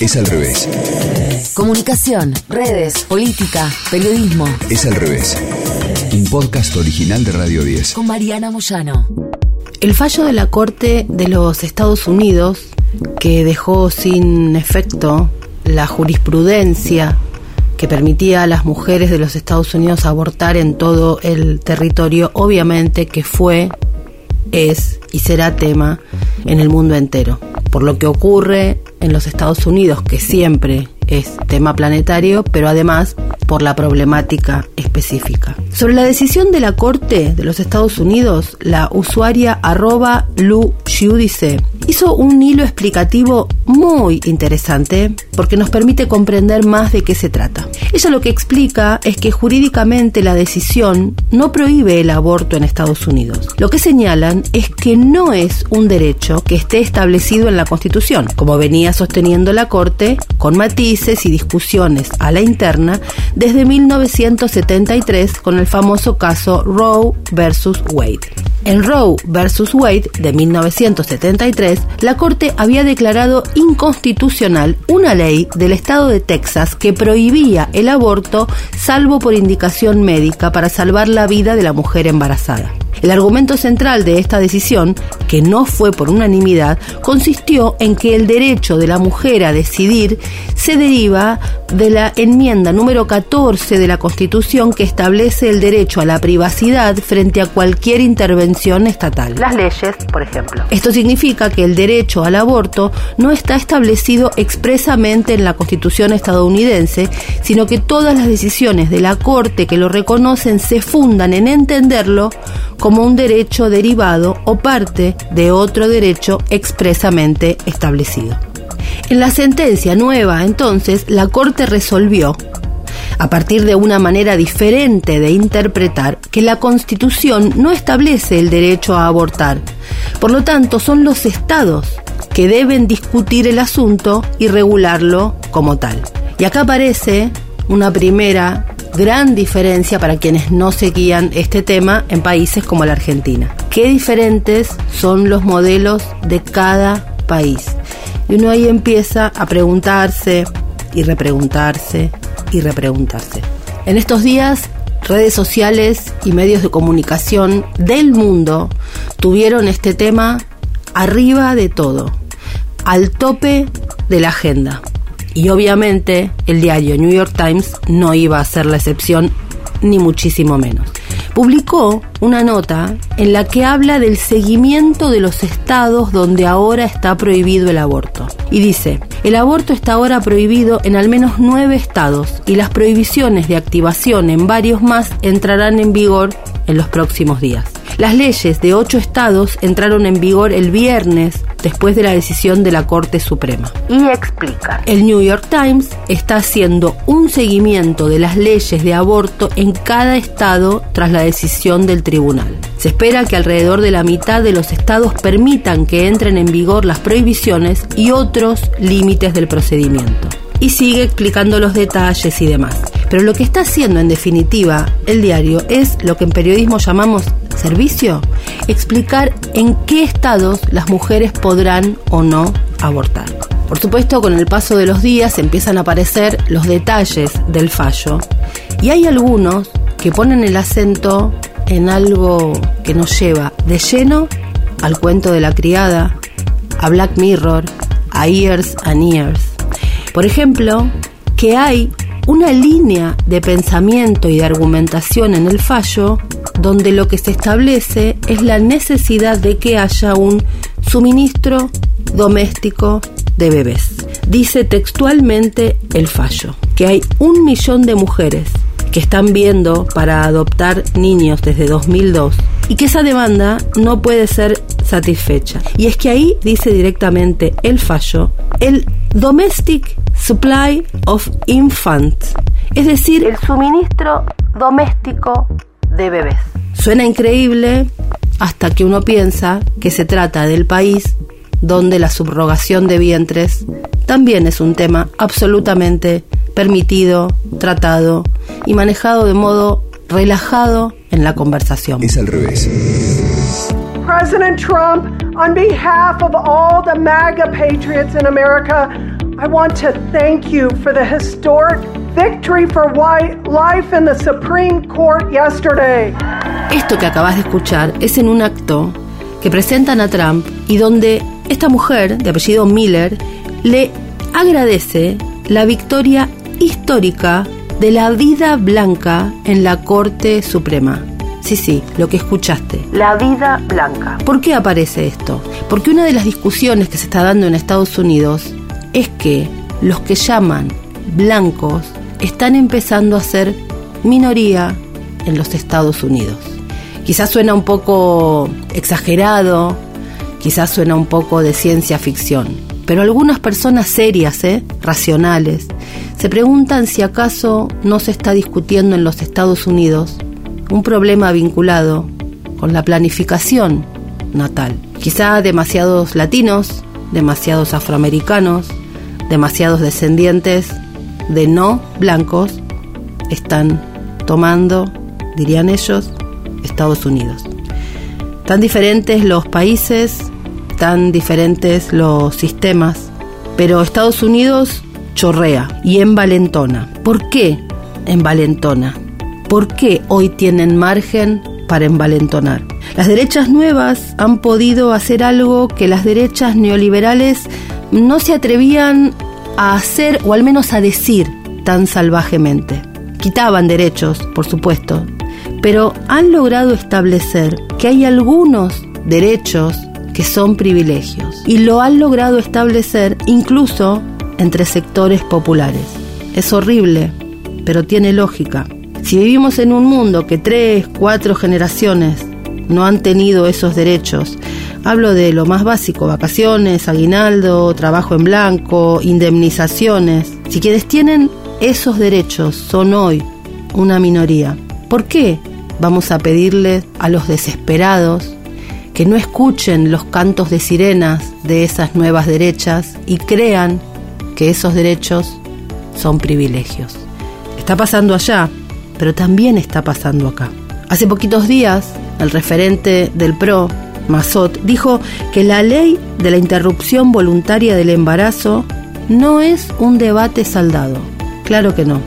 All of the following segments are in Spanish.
Es al revés. Comunicación, redes, política, periodismo. Es al revés. Un podcast original de Radio 10. Con Mariana Moyano. El fallo de la Corte de los Estados Unidos, que dejó sin efecto la jurisprudencia que permitía a las mujeres de los Estados Unidos abortar en todo el territorio, obviamente que fue, es y será tema en el mundo entero. Por lo que ocurre en los Estados Unidos, que siempre es tema planetario, pero además por la problemática específica. Sobre la decisión de la Corte de los Estados Unidos, la usuaria arroba Lu hizo un hilo explicativo muy interesante porque nos permite comprender más de qué se trata. Ella lo que explica es que jurídicamente la decisión no prohíbe el aborto en Estados Unidos. Lo que señalan es que no es un derecho que esté establecido en la Constitución, como venía sosteniendo la Corte con matices y discusiones a la interna desde 1973 con el famoso caso Roe versus Wade. En Roe versus Wade de 1973, la Corte había declarado inconstitucional una ley del estado de Texas que prohibía el aborto salvo por indicación médica para salvar la vida de la mujer embarazada. El argumento central de esta decisión, que no fue por unanimidad, consistió en que el derecho de la mujer a decidir se deriva de la enmienda número 14 de la Constitución que establece el derecho a la privacidad frente a cualquier intervención estatal. Las leyes, por ejemplo. Esto significa que el derecho al aborto no está establecido expresamente en la Constitución estadounidense, sino que todas las decisiones de la Corte que lo reconocen se fundan en entenderlo como un derecho derivado o parte de otro derecho expresamente establecido. En la sentencia nueva, entonces, la Corte resolvió, a partir de una manera diferente de interpretar, que la Constitución no establece el derecho a abortar. Por lo tanto, son los estados que deben discutir el asunto y regularlo como tal. Y acá aparece una primera gran diferencia para quienes no seguían este tema en países como la Argentina. Qué diferentes son los modelos de cada país. Y uno ahí empieza a preguntarse y repreguntarse y repreguntarse. En estos días, redes sociales y medios de comunicación del mundo tuvieron este tema arriba de todo, al tope de la agenda. Y obviamente el diario New York Times no iba a ser la excepción, ni muchísimo menos. Publicó una nota en la que habla del seguimiento de los estados donde ahora está prohibido el aborto. Y dice, el aborto está ahora prohibido en al menos nueve estados y las prohibiciones de activación en varios más entrarán en vigor en los próximos días. Las leyes de ocho estados entraron en vigor el viernes después de la decisión de la Corte Suprema. Y explica. El New York Times está haciendo un seguimiento de las leyes de aborto en cada estado tras la decisión del tribunal. Se espera que alrededor de la mitad de los estados permitan que entren en vigor las prohibiciones y otros límites del procedimiento. Y sigue explicando los detalles y demás. Pero lo que está haciendo en definitiva el diario es lo que en periodismo llamamos servicio, explicar en qué estados las mujeres podrán o no abortar. Por supuesto, con el paso de los días empiezan a aparecer los detalles del fallo y hay algunos que ponen el acento en algo que nos lleva de lleno al cuento de la criada, a Black Mirror, a Years and Years. Por ejemplo, que hay una línea de pensamiento y de argumentación en el fallo donde lo que se establece es la necesidad de que haya un suministro doméstico de bebés. Dice textualmente el fallo que hay un millón de mujeres que están viendo para adoptar niños desde 2002 y que esa demanda no puede ser satisfecha. Y es que ahí dice directamente el fallo, el domestic supply of infants, es decir, el suministro doméstico de bebés. Suena increíble hasta que uno piensa que se trata del país donde la subrogación de vientres también es un tema absolutamente permitido, tratado y manejado de modo relajado en la conversación. Es al revés. President Trump, on behalf of all the MAGA patriots in America, I want to thank you for the historic victory for white life in the Supreme Court yesterday. Esto que acabas de escuchar es en un acto que presentan a Trump y donde esta mujer, de apellido Miller, le agradece la victoria histórica de la vida blanca en la Corte Suprema. Sí, sí, lo que escuchaste. La vida blanca. ¿Por qué aparece esto? Porque una de las discusiones que se está dando en Estados Unidos es que los que llaman blancos están empezando a ser minoría en los Estados Unidos. Quizás suena un poco exagerado, quizás suena un poco de ciencia ficción, pero algunas personas serias, ¿eh? racionales, se preguntan si acaso no se está discutiendo en los Estados Unidos un problema vinculado con la planificación natal. Quizá demasiados latinos, demasiados afroamericanos, demasiados descendientes de no blancos están tomando, dirían ellos, Estados Unidos. Tan diferentes los países, tan diferentes los sistemas, pero Estados Unidos chorrea y envalentona. ¿Por qué envalentona? ¿Por qué hoy tienen margen para envalentonar? Las derechas nuevas han podido hacer algo que las derechas neoliberales no se atrevían a hacer o al menos a decir tan salvajemente. Quitaban derechos, por supuesto, pero han logrado establecer que hay algunos derechos que son privilegios y lo han logrado establecer incluso entre sectores populares. Es horrible, pero tiene lógica. Si vivimos en un mundo que tres, cuatro generaciones no han tenido esos derechos, hablo de lo más básico, vacaciones, aguinaldo, trabajo en blanco, indemnizaciones, si quienes tienen esos derechos son hoy una minoría, ¿por qué vamos a pedirle a los desesperados que no escuchen los cantos de sirenas de esas nuevas derechas y crean que esos derechos son privilegios? Está pasando allá, pero también está pasando acá. Hace poquitos días, el referente del PRO, Mazot, dijo que la ley de la interrupción voluntaria del embarazo no es un debate saldado. Claro que no.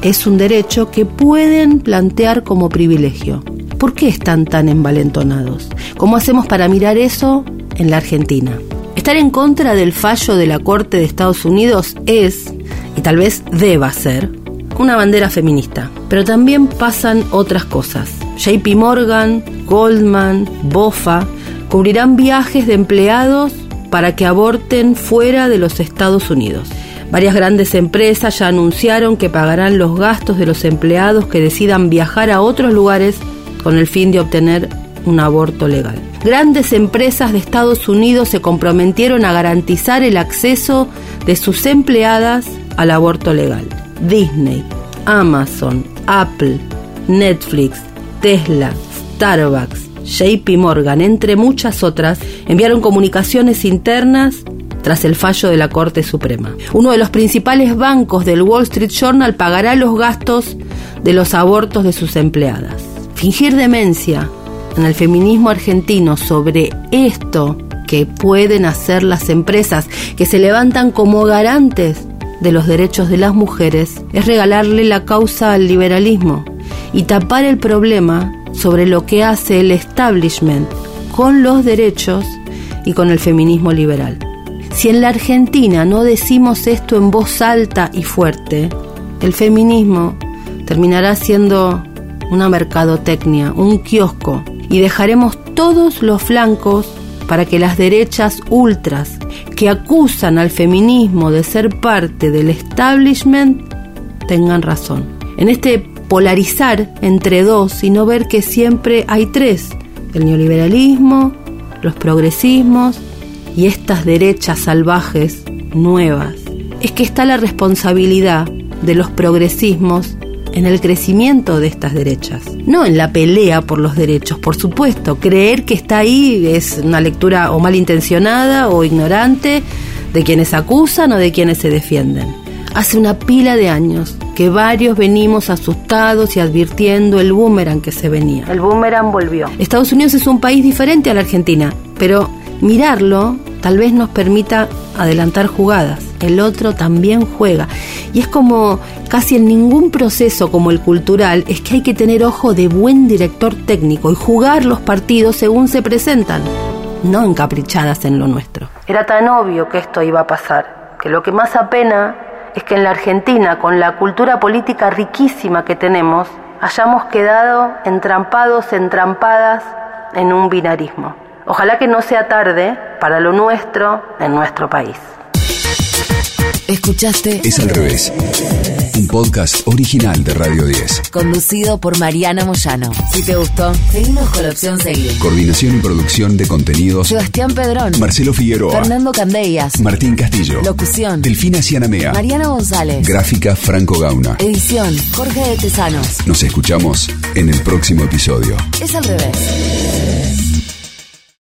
Es un derecho que pueden plantear como privilegio. ¿Por qué están tan envalentonados? ¿Cómo hacemos para mirar eso en la Argentina? Estar en contra del fallo de la Corte de Estados Unidos es, y tal vez deba ser, una bandera feminista. Pero también pasan otras cosas. JP Morgan, Goldman, Bofa cubrirán viajes de empleados para que aborten fuera de los Estados Unidos. Varias grandes empresas ya anunciaron que pagarán los gastos de los empleados que decidan viajar a otros lugares con el fin de obtener un aborto legal. Grandes empresas de Estados Unidos se comprometieron a garantizar el acceso de sus empleadas al aborto legal. Disney, Amazon, Apple, Netflix, Tesla, Starbucks, JP Morgan, entre muchas otras, enviaron comunicaciones internas tras el fallo de la Corte Suprema. Uno de los principales bancos del Wall Street Journal pagará los gastos de los abortos de sus empleadas. Fingir demencia en el feminismo argentino sobre esto que pueden hacer las empresas que se levantan como garantes de los derechos de las mujeres es regalarle la causa al liberalismo y tapar el problema sobre lo que hace el establishment con los derechos y con el feminismo liberal. Si en la Argentina no decimos esto en voz alta y fuerte, el feminismo terminará siendo una mercadotecnia, un kiosco, y dejaremos todos los flancos para que las derechas ultras que acusan al feminismo de ser parte del establishment tengan razón. En este polarizar entre dos y no ver que siempre hay tres, el neoliberalismo, los progresismos y estas derechas salvajes nuevas, es que está la responsabilidad de los progresismos en el crecimiento de estas derechas, no en la pelea por los derechos, por supuesto. Creer que está ahí es una lectura o malintencionada o ignorante de quienes acusan o de quienes se defienden. Hace una pila de años que varios venimos asustados y advirtiendo el boomerang que se venía. El boomerang volvió. Estados Unidos es un país diferente a la Argentina, pero mirarlo tal vez nos permita adelantar jugadas. El otro también juega. Y es como casi en ningún proceso como el cultural, es que hay que tener ojo de buen director técnico y jugar los partidos según se presentan, no encaprichadas en lo nuestro. Era tan obvio que esto iba a pasar, que lo que más apena es que en la Argentina, con la cultura política riquísima que tenemos, hayamos quedado entrampados, entrampadas en un binarismo. Ojalá que no sea tarde para lo nuestro en nuestro país. Escuchaste Es al revés. Un podcast original de Radio 10. Conducido por Mariana Moyano. Si te gustó, seguimos con la opción seguir. Coordinación y producción de contenidos. Sebastián Pedrón. Marcelo Figueroa. Fernando Candellas. Martín Castillo. Locución. Delfina Cianamea. Mariana González. Gráfica Franco Gauna. Edición. Jorge de Tesanos. Nos escuchamos en el próximo episodio. Es al revés.